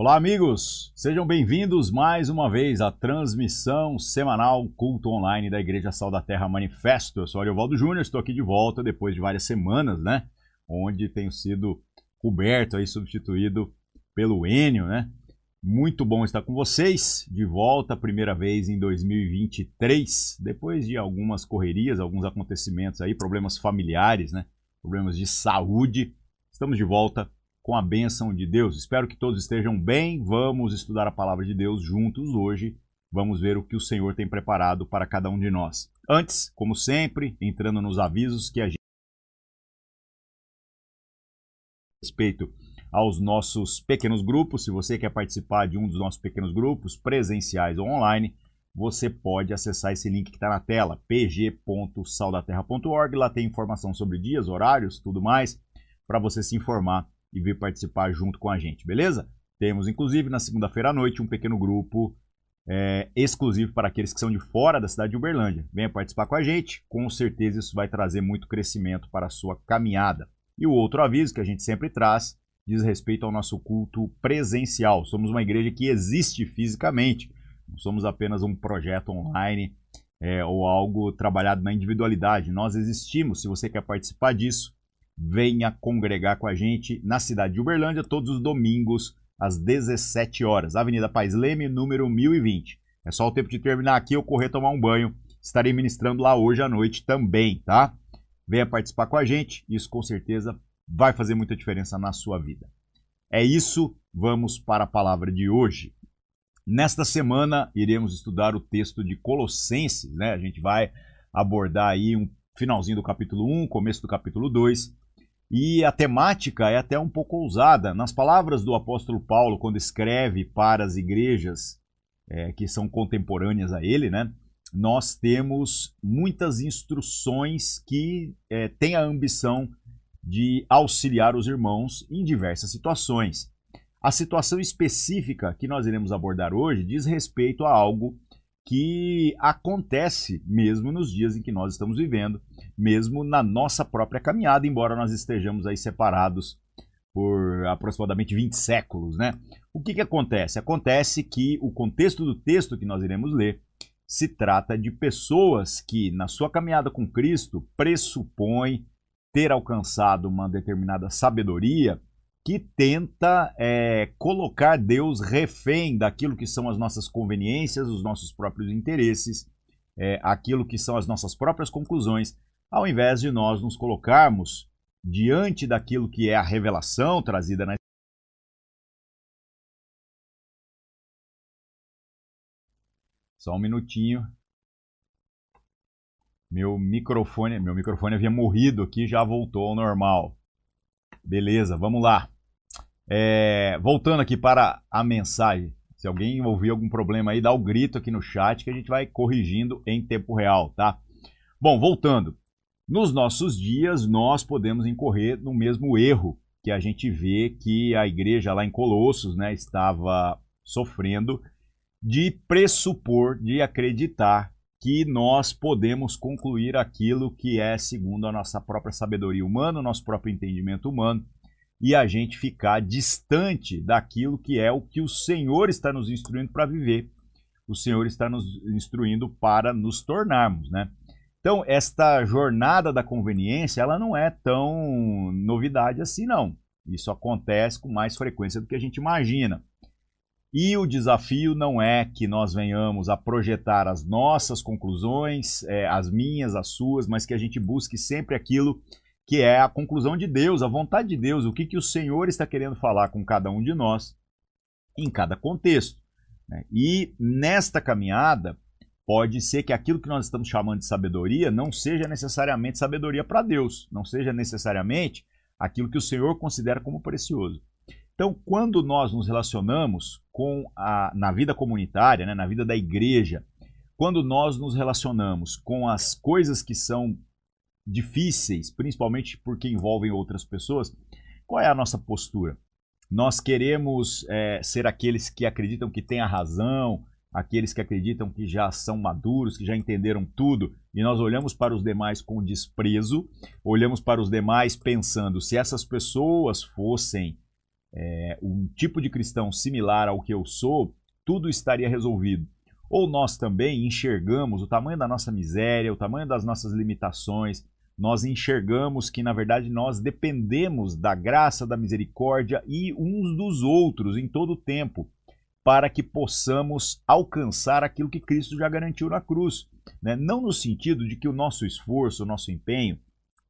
Olá, amigos! Sejam bem-vindos mais uma vez à transmissão semanal culto online da Igreja Sal da Terra Manifesto. Eu sou Ariovaldo Júnior, estou aqui de volta depois de várias semanas, né? Onde tenho sido coberto aí, substituído pelo Enio, né? Muito bom estar com vocês, de volta, primeira vez em 2023, depois de algumas correrias, alguns acontecimentos aí, problemas familiares, né? Problemas de saúde. Estamos de volta com a bênção de Deus. Espero que todos estejam bem. Vamos estudar a palavra de Deus juntos hoje. Vamos ver o que o Senhor tem preparado para cada um de nós. Antes, como sempre, entrando nos avisos que a gente respeito aos nossos pequenos grupos. Se você quer participar de um dos nossos pequenos grupos, presenciais ou online, você pode acessar esse link que está na tela, pg.saldaterra.org. Lá tem informação sobre dias, horários, tudo mais, para você se informar e vir participar junto com a gente, beleza? Temos, inclusive, na segunda-feira à noite, um pequeno grupo é, exclusivo para aqueles que são de fora da cidade de Uberlândia. Venha participar com a gente, com certeza isso vai trazer muito crescimento para a sua caminhada. E o outro aviso que a gente sempre traz diz respeito ao nosso culto presencial. Somos uma igreja que existe fisicamente, não somos apenas um projeto online é, ou algo trabalhado na individualidade. Nós existimos. Se você quer participar disso, venha congregar com a gente na cidade de Uberlândia todos os domingos às 17 horas, Avenida Pais Leme, número 1020. É só o tempo de terminar aqui eu correr tomar um banho. Estarei ministrando lá hoje à noite também, tá? Venha participar com a gente, isso com certeza vai fazer muita diferença na sua vida. É isso, vamos para a palavra de hoje. Nesta semana iremos estudar o texto de Colossenses, né? A gente vai abordar aí um finalzinho do capítulo 1, começo do capítulo 2 e a temática é até um pouco ousada. Nas palavras do apóstolo Paulo, quando escreve para as igrejas é, que são contemporâneas a ele, né, nós temos muitas instruções que é, têm a ambição de auxiliar os irmãos em diversas situações. A situação específica que nós iremos abordar hoje diz respeito a algo que acontece mesmo nos dias em que nós estamos vivendo, mesmo na nossa própria caminhada, embora nós estejamos aí separados por aproximadamente 20 séculos, né? O que, que acontece? Acontece que o contexto do texto que nós iremos ler se trata de pessoas que, na sua caminhada com Cristo, pressupõem ter alcançado uma determinada sabedoria que tenta é, colocar Deus refém daquilo que são as nossas conveniências, os nossos próprios interesses, é, aquilo que são as nossas próprias conclusões, ao invés de nós nos colocarmos diante daquilo que é a revelação trazida na Só um minutinho. Meu microfone, meu microfone havia morrido aqui, já voltou ao normal. Beleza, vamos lá. É, voltando aqui para a mensagem. Se alguém ouvir algum problema aí, dá o um grito aqui no chat que a gente vai corrigindo em tempo real, tá? Bom, voltando. Nos nossos dias, nós podemos incorrer no mesmo erro que a gente vê que a igreja lá em Colossos né, estava sofrendo de pressupor, de acreditar que nós podemos concluir aquilo que é segundo a nossa própria sabedoria humana, o nosso próprio entendimento humano, e a gente ficar distante daquilo que é o que o Senhor está nos instruindo para viver. O Senhor está nos instruindo para nos tornarmos, né? Então, esta jornada da conveniência, ela não é tão novidade assim, não. Isso acontece com mais frequência do que a gente imagina. E o desafio não é que nós venhamos a projetar as nossas conclusões, é, as minhas, as suas, mas que a gente busque sempre aquilo que é a conclusão de Deus, a vontade de Deus, o que, que o Senhor está querendo falar com cada um de nós em cada contexto. Né? E nesta caminhada, pode ser que aquilo que nós estamos chamando de sabedoria não seja necessariamente sabedoria para Deus, não seja necessariamente aquilo que o Senhor considera como precioso. Então, quando nós nos relacionamos com a, na vida comunitária, né, na vida da igreja, quando nós nos relacionamos com as coisas que são difíceis, principalmente porque envolvem outras pessoas, qual é a nossa postura? Nós queremos é, ser aqueles que acreditam que têm a razão, aqueles que acreditam que já são maduros, que já entenderam tudo, e nós olhamos para os demais com desprezo, olhamos para os demais pensando se essas pessoas fossem é, um tipo de cristão similar ao que eu sou, tudo estaria resolvido. Ou nós também enxergamos o tamanho da nossa miséria, o tamanho das nossas limitações, nós enxergamos que, na verdade, nós dependemos da graça, da misericórdia e uns dos outros em todo o tempo, para que possamos alcançar aquilo que Cristo já garantiu na cruz. Né? Não no sentido de que o nosso esforço, o nosso empenho,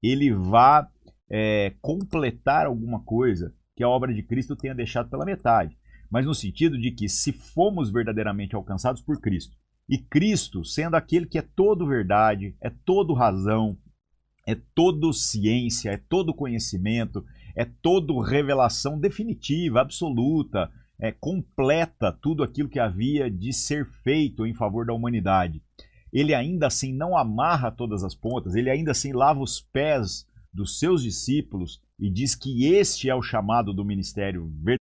ele vá é, completar alguma coisa que a obra de Cristo tenha deixado pela metade, mas no sentido de que se fomos verdadeiramente alcançados por Cristo, e Cristo, sendo aquele que é todo verdade, é todo razão, é todo ciência, é todo conhecimento, é todo revelação definitiva, absoluta, é completa tudo aquilo que havia de ser feito em favor da humanidade. Ele ainda assim não amarra todas as pontas, ele ainda assim lava os pés dos seus discípulos e diz que este é o chamado do ministério verdadeiro.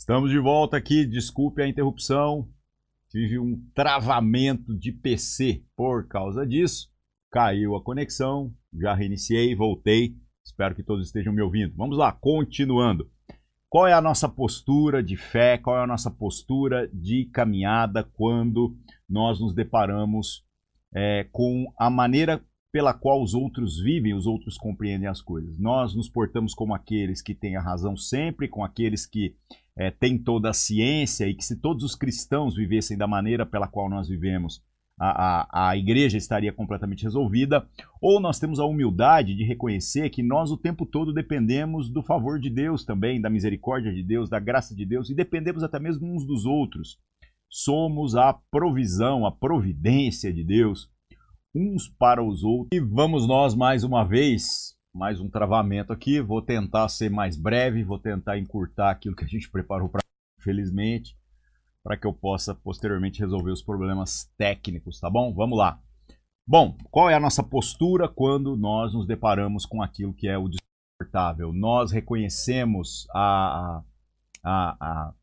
Estamos de volta aqui, desculpe a interrupção. Tive um travamento de PC por causa disso. Caiu a conexão, já reiniciei, voltei. Espero que todos estejam me ouvindo. Vamos lá, continuando. Qual é a nossa postura de fé? Qual é a nossa postura de caminhada quando nós nos deparamos é, com a maneira pela qual os outros vivem, os outros compreendem as coisas? Nós nos portamos como aqueles que têm a razão sempre, com aqueles que é, têm toda a ciência e que se todos os cristãos vivessem da maneira pela qual nós vivemos, a, a, a igreja estaria completamente resolvida, ou nós temos a humildade de reconhecer que nós o tempo todo dependemos do favor de Deus também, da misericórdia de Deus, da graça de Deus, e dependemos até mesmo uns dos outros. Somos a provisão, a providência de Deus, uns para os outros. E vamos nós mais uma vez, mais um travamento aqui. Vou tentar ser mais breve, vou tentar encurtar aquilo que a gente preparou para, felizmente para que eu possa posteriormente resolver os problemas técnicos, tá bom? Vamos lá. Bom, qual é a nossa postura quando nós nos deparamos com aquilo que é o desconfortável? Nós reconhecemos a, a, a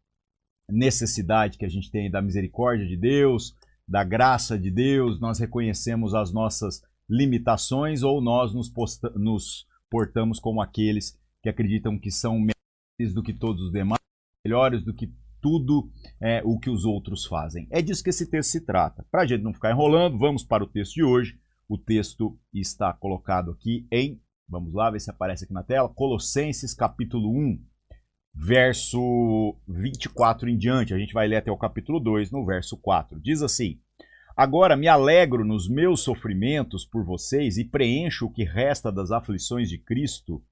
necessidade que a gente tem da misericórdia de Deus, da graça de Deus, nós reconhecemos as nossas limitações ou nós nos, nos portamos como aqueles que acreditam que são melhores do que todos os demais, melhores do que tudo é, o que os outros fazem. É disso que esse texto se trata. Para a gente não ficar enrolando, vamos para o texto de hoje. O texto está colocado aqui em, vamos lá, ver se aparece aqui na tela, Colossenses capítulo 1, verso 24 em diante. A gente vai ler até o capítulo 2, no verso 4. Diz assim: Agora me alegro nos meus sofrimentos por vocês e preencho o que resta das aflições de Cristo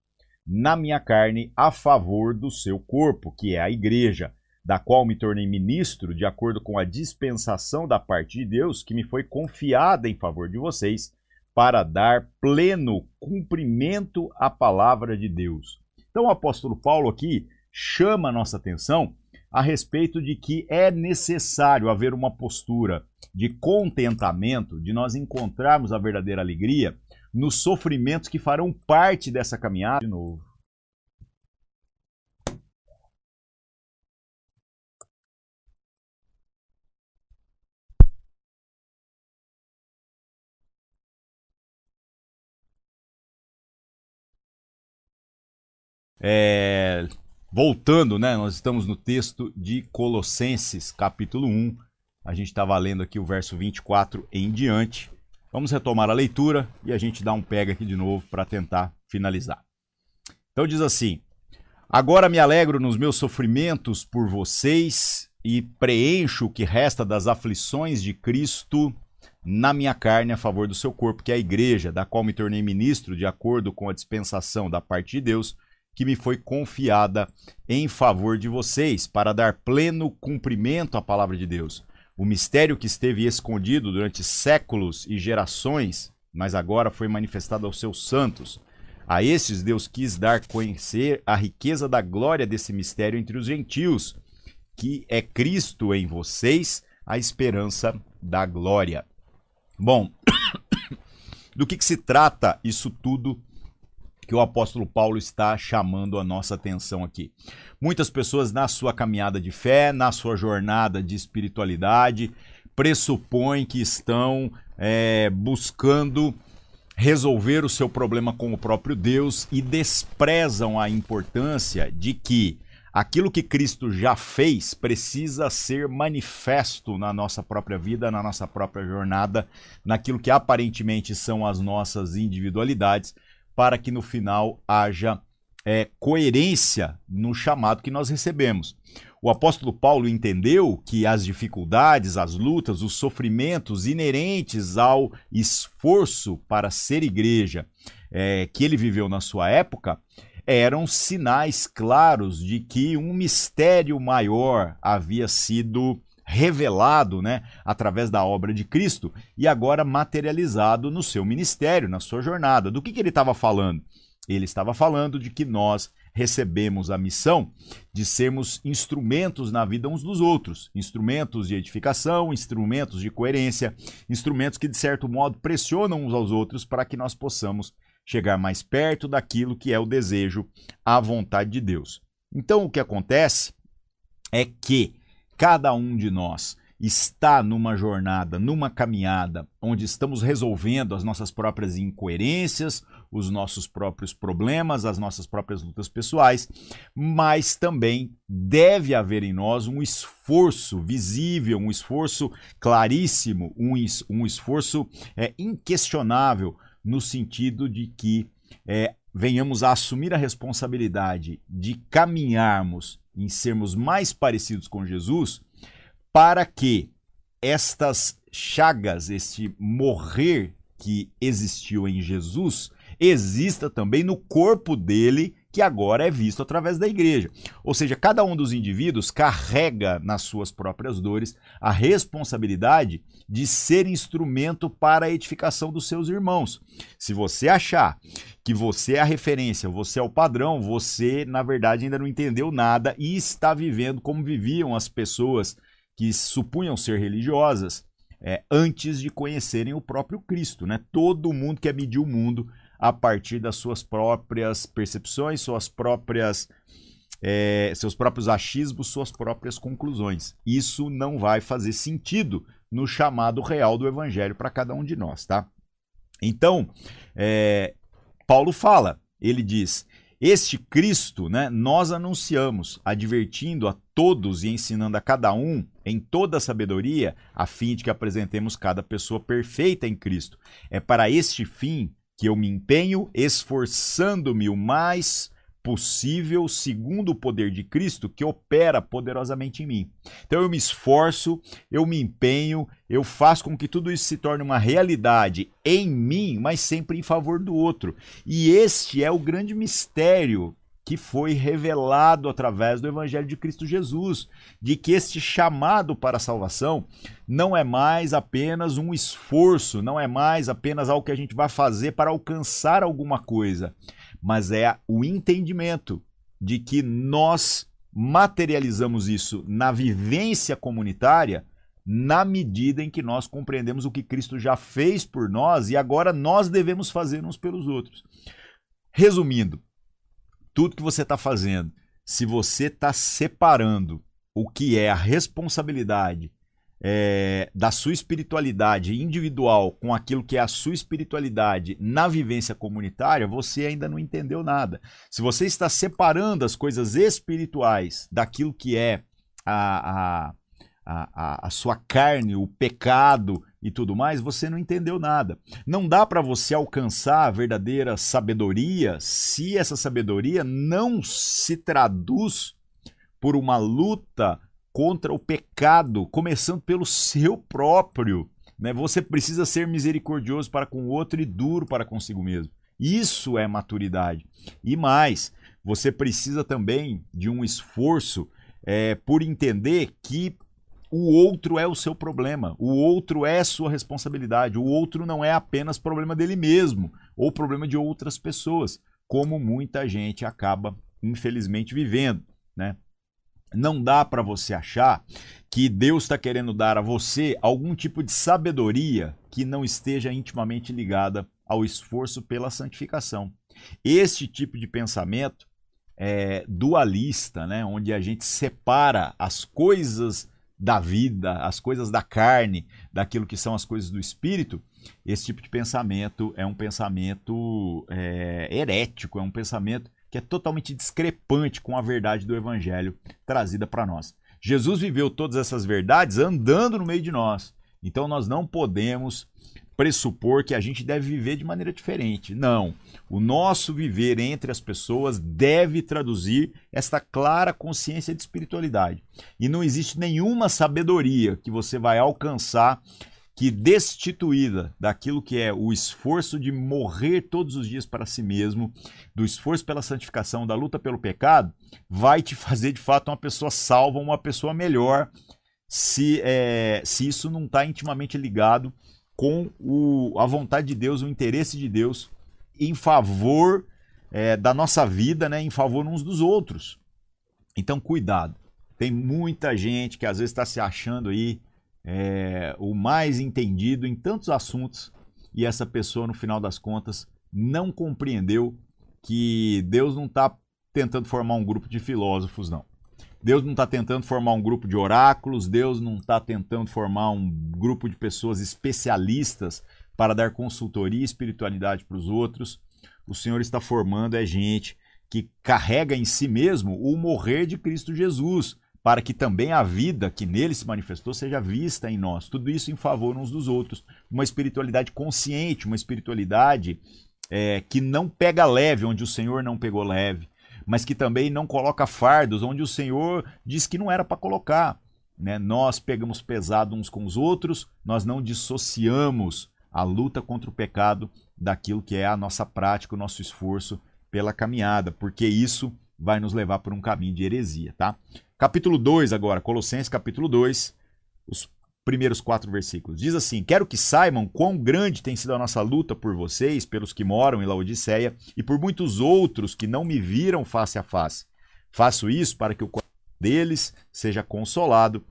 na minha carne a favor do seu corpo, que é a igreja da qual me tornei ministro de acordo com a dispensação da parte de Deus que me foi confiada em favor de vocês, para dar pleno cumprimento à palavra de Deus. Então o apóstolo Paulo aqui chama a nossa atenção a respeito de que é necessário haver uma postura de contentamento, de nós encontrarmos a verdadeira alegria nos sofrimentos que farão parte dessa caminhada. De novo. É, voltando, né? Nós estamos no texto de Colossenses, capítulo 1. A gente estava lendo aqui o verso 24 em diante. Vamos retomar a leitura e a gente dá um pega aqui de novo para tentar finalizar. Então diz assim: Agora me alegro nos meus sofrimentos por vocês e preencho o que resta das aflições de Cristo na minha carne a favor do seu corpo, que é a igreja, da qual me tornei ministro de acordo com a dispensação da parte de Deus que me foi confiada em favor de vocês, para dar pleno cumprimento à palavra de Deus. O mistério que esteve escondido durante séculos e gerações, mas agora foi manifestado aos seus santos. A estes Deus quis dar conhecer a riqueza da glória desse mistério entre os gentios, que é Cristo em vocês, a esperança da glória. Bom, do que, que se trata isso tudo que o apóstolo Paulo está chamando a nossa atenção aqui. Muitas pessoas na sua caminhada de fé, na sua jornada de espiritualidade, pressupõem que estão é, buscando resolver o seu problema com o próprio Deus e desprezam a importância de que aquilo que Cristo já fez precisa ser manifesto na nossa própria vida, na nossa própria jornada, naquilo que aparentemente são as nossas individualidades, para que no final haja é, coerência no chamado que nós recebemos. O apóstolo Paulo entendeu que as dificuldades, as lutas, os sofrimentos inerentes ao esforço para ser igreja é, que ele viveu na sua época eram sinais claros de que um mistério maior havia sido revelado né, através da obra de Cristo e agora materializado no seu ministério, na sua jornada. Do que, que ele estava falando? Ele estava falando de que nós recebemos a missão de sermos instrumentos na vida uns dos outros, instrumentos de edificação, instrumentos de coerência, instrumentos que de certo modo pressionam uns aos outros para que nós possamos chegar mais perto daquilo que é o desejo, a vontade de Deus. Então o que acontece é que cada um de nós está numa jornada, numa caminhada, onde estamos resolvendo as nossas próprias incoerências, os nossos próprios problemas, as nossas próprias lutas pessoais, mas também deve haver em nós um esforço visível, um esforço claríssimo, um, es um esforço é, inquestionável, no sentido de que é, venhamos a assumir a responsabilidade de caminharmos em sermos mais parecidos com Jesus para que estas chagas, este morrer que existiu em Jesus, exista também no corpo dele, que agora é visto através da igreja. Ou seja, cada um dos indivíduos carrega nas suas próprias dores a responsabilidade de ser instrumento para a edificação dos seus irmãos. Se você achar que você é a referência, você é o padrão, você, na verdade, ainda não entendeu nada e está vivendo como viviam as pessoas que supunham ser religiosas é, antes de conhecerem o próprio Cristo. Né? Todo mundo quer medir o mundo a partir das suas próprias percepções, suas próprias. É, seus próprios achismos, suas próprias conclusões. Isso não vai fazer sentido no chamado real do Evangelho para cada um de nós, tá? Então, é, Paulo fala, ele diz: este Cristo, né, nós anunciamos, advertindo a todos e ensinando a cada um em toda a sabedoria, a fim de que apresentemos cada pessoa perfeita em Cristo. É para este fim que eu me empenho, esforçando-me o mais possível segundo o poder de Cristo que opera poderosamente em mim. Então eu me esforço, eu me empenho, eu faço com que tudo isso se torne uma realidade em mim, mas sempre em favor do outro. E este é o grande mistério que foi revelado através do Evangelho de Cristo Jesus, de que este chamado para a salvação não é mais apenas um esforço, não é mais apenas algo que a gente vai fazer para alcançar alguma coisa, mas é o entendimento de que nós materializamos isso na vivência comunitária na medida em que nós compreendemos o que Cristo já fez por nós e agora nós devemos fazer uns pelos outros. Resumindo, tudo que você está fazendo, se você está separando o que é a responsabilidade é, da sua espiritualidade individual com aquilo que é a sua espiritualidade na vivência comunitária, você ainda não entendeu nada. Se você está separando as coisas espirituais daquilo que é a, a, a, a sua carne, o pecado e tudo mais, você não entendeu nada. Não dá para você alcançar a verdadeira sabedoria se essa sabedoria não se traduz por uma luta contra o pecado, começando pelo seu próprio. Né? Você precisa ser misericordioso para com o outro e duro para consigo mesmo. Isso é maturidade. E mais, você precisa também de um esforço é, por entender que o outro é o seu problema, o outro é sua responsabilidade, o outro não é apenas problema dele mesmo ou problema de outras pessoas, como muita gente acaba, infelizmente, vivendo. Né? Não dá para você achar que Deus está querendo dar a você algum tipo de sabedoria que não esteja intimamente ligada ao esforço pela santificação. Este tipo de pensamento é, dualista, né, onde a gente separa as coisas da vida, as coisas da carne, daquilo que são as coisas do espírito, esse tipo de pensamento é um pensamento é, herético, é um pensamento que é totalmente discrepante com a verdade do evangelho trazida para nós. Jesus viveu todas essas verdades andando no meio de nós. Então nós não podemos pressupor que a gente deve viver de maneira diferente. Não. O nosso viver entre as pessoas deve traduzir esta clara consciência de espiritualidade. E não existe nenhuma sabedoria que você vai alcançar que destituída daquilo que é o esforço de morrer todos os dias para si mesmo, do esforço pela santificação, da luta pelo pecado, vai te fazer de fato uma pessoa salva, uma pessoa melhor, se, é, se isso não está intimamente ligado com o, a vontade de Deus, o interesse de Deus em favor é, da nossa vida, né, em favor uns dos outros. Então, cuidado. Tem muita gente que às vezes está se achando aí é, o mais entendido em tantos assuntos e essa pessoa, no final das contas, não compreendeu que Deus não está tentando formar um grupo de filósofos, não. Deus não está tentando formar um grupo de oráculos, Deus não está tentando formar um grupo de pessoas especialistas para dar consultoria e espiritualidade para os outros. O Senhor está formando é gente que carrega em si mesmo o morrer de Cristo Jesus, para que também a vida que nele se manifestou seja vista em nós. Tudo isso em favor uns dos outros. Uma espiritualidade consciente, uma espiritualidade é, que não pega leve onde o Senhor não pegou leve mas que também não coloca fardos onde o Senhor diz que não era para colocar. Né? Nós pegamos pesado uns com os outros, nós não dissociamos a luta contra o pecado daquilo que é a nossa prática, o nosso esforço pela caminhada, porque isso vai nos levar por um caminho de heresia, tá? Capítulo 2 agora, Colossenses capítulo 2, os primeiros quatro versículos. Diz assim: Quero que saibam quão grande tem sido a nossa luta por vocês, pelos que moram em Laodiceia e por muitos outros que não me viram face a face. Faço isso para que o coração deles seja consolado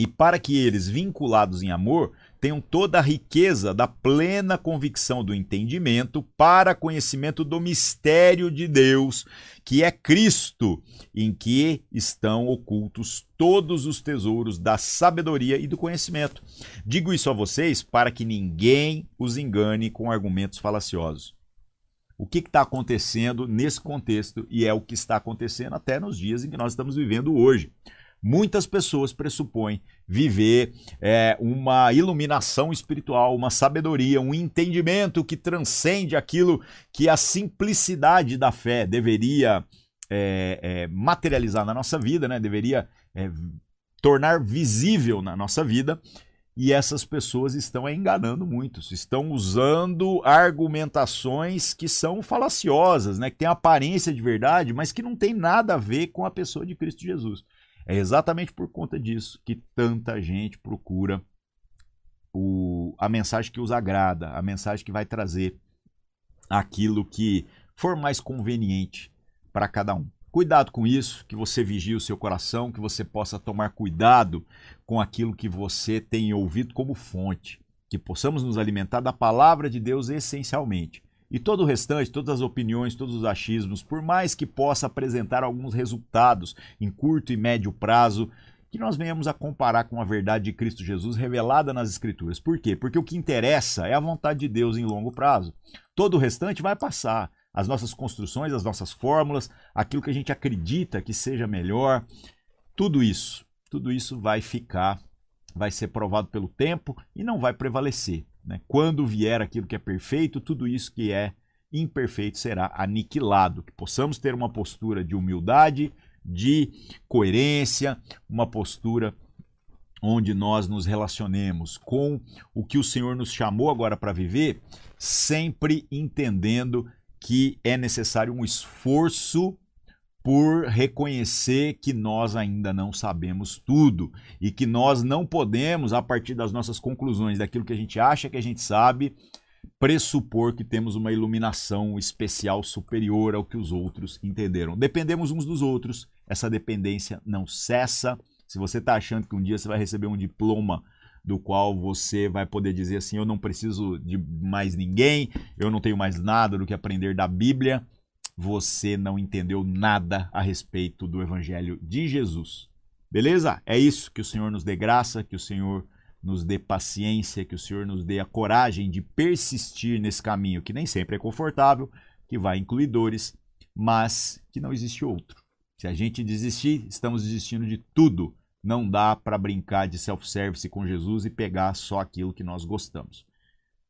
e para que eles, vinculados em amor, tenham toda a riqueza da plena convicção do entendimento para conhecimento do mistério de Deus, que é Cristo, em que estão ocultos todos os tesouros da sabedoria e do conhecimento. Digo isso a vocês para que ninguém os engane com argumentos falaciosos. O que está acontecendo nesse contexto e é o que está acontecendo até nos dias em que nós estamos vivendo hoje. Muitas pessoas pressupõem viver é, uma iluminação espiritual, uma sabedoria, um entendimento que transcende aquilo que a simplicidade da fé deveria é, é, materializar na nossa vida, né? deveria é, tornar visível na nossa vida. E essas pessoas estão enganando muitos, estão usando argumentações que são falaciosas, né? que têm aparência de verdade, mas que não tem nada a ver com a pessoa de Cristo Jesus. É exatamente por conta disso que tanta gente procura o, a mensagem que os agrada, a mensagem que vai trazer aquilo que for mais conveniente para cada um. Cuidado com isso, que você vigie o seu coração, que você possa tomar cuidado com aquilo que você tem ouvido como fonte, que possamos nos alimentar da palavra de Deus essencialmente e todo o restante, todas as opiniões, todos os achismos, por mais que possa apresentar alguns resultados em curto e médio prazo, que nós venhamos a comparar com a verdade de Cristo Jesus revelada nas Escrituras. Por quê? Porque o que interessa é a vontade de Deus em longo prazo. Todo o restante vai passar. As nossas construções, as nossas fórmulas, aquilo que a gente acredita que seja melhor, tudo isso, tudo isso vai ficar, vai ser provado pelo tempo e não vai prevalecer. Né? Quando vier aquilo que é perfeito, tudo isso que é imperfeito será aniquilado. Que possamos ter uma postura de humildade, de coerência, uma postura onde nós nos relacionemos com o que o Senhor nos chamou agora para viver, sempre entendendo que é necessário um esforço por reconhecer que nós ainda não sabemos tudo e que nós não podemos, a partir das nossas conclusões, daquilo que a gente acha que a gente sabe, pressupor que temos uma iluminação especial superior ao que os outros entenderam. Dependemos uns dos outros, essa dependência não cessa. Se você está achando que um dia você vai receber um diploma do qual você vai poder dizer assim: eu não preciso de mais ninguém, eu não tenho mais nada do que aprender da Bíblia, você não entendeu nada a respeito do Evangelho de Jesus. Beleza? É isso. Que o Senhor nos dê graça, que o Senhor nos dê paciência, que o Senhor nos dê a coragem de persistir nesse caminho que nem sempre é confortável, que vai incluir dores, mas que não existe outro. Se a gente desistir, estamos desistindo de tudo. Não dá para brincar de self-service com Jesus e pegar só aquilo que nós gostamos.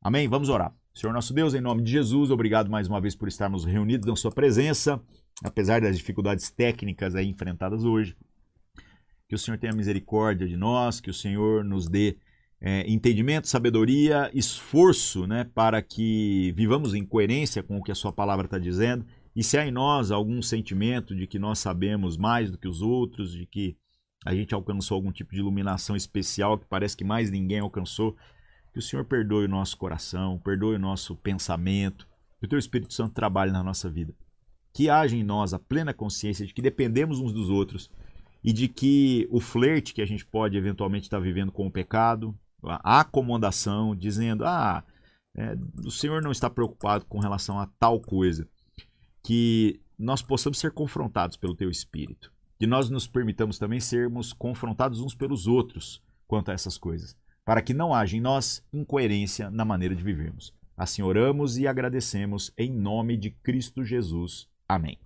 Amém? Vamos orar. Senhor nosso Deus, em nome de Jesus, obrigado mais uma vez por estarmos reunidos na Sua presença, apesar das dificuldades técnicas aí enfrentadas hoje. Que o Senhor tenha misericórdia de nós, que o Senhor nos dê é, entendimento, sabedoria, esforço né, para que vivamos em coerência com o que a Sua palavra está dizendo. E se há em nós algum sentimento de que nós sabemos mais do que os outros, de que a gente alcançou algum tipo de iluminação especial que parece que mais ninguém alcançou, que o Senhor perdoe o nosso coração, perdoe o nosso pensamento, que o Teu Espírito Santo trabalhe na nossa vida. Que haja em nós a plena consciência de que dependemos uns dos outros e de que o flerte que a gente pode eventualmente estar vivendo com o pecado, a acomodação, dizendo: ah, é, o Senhor não está preocupado com relação a tal coisa, que nós possamos ser confrontados pelo Teu Espírito, que nós nos permitamos também sermos confrontados uns pelos outros quanto a essas coisas, para que não haja em nós incoerência na maneira de vivermos. Assim oramos e agradecemos em nome de Cristo Jesus. Amém.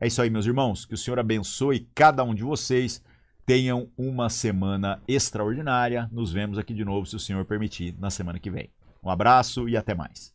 É isso aí, meus irmãos. Que o Senhor abençoe cada um de vocês Tenham uma semana extraordinária. Nos vemos aqui de novo, se o Senhor permitir, na semana que vem. Um abraço e até mais.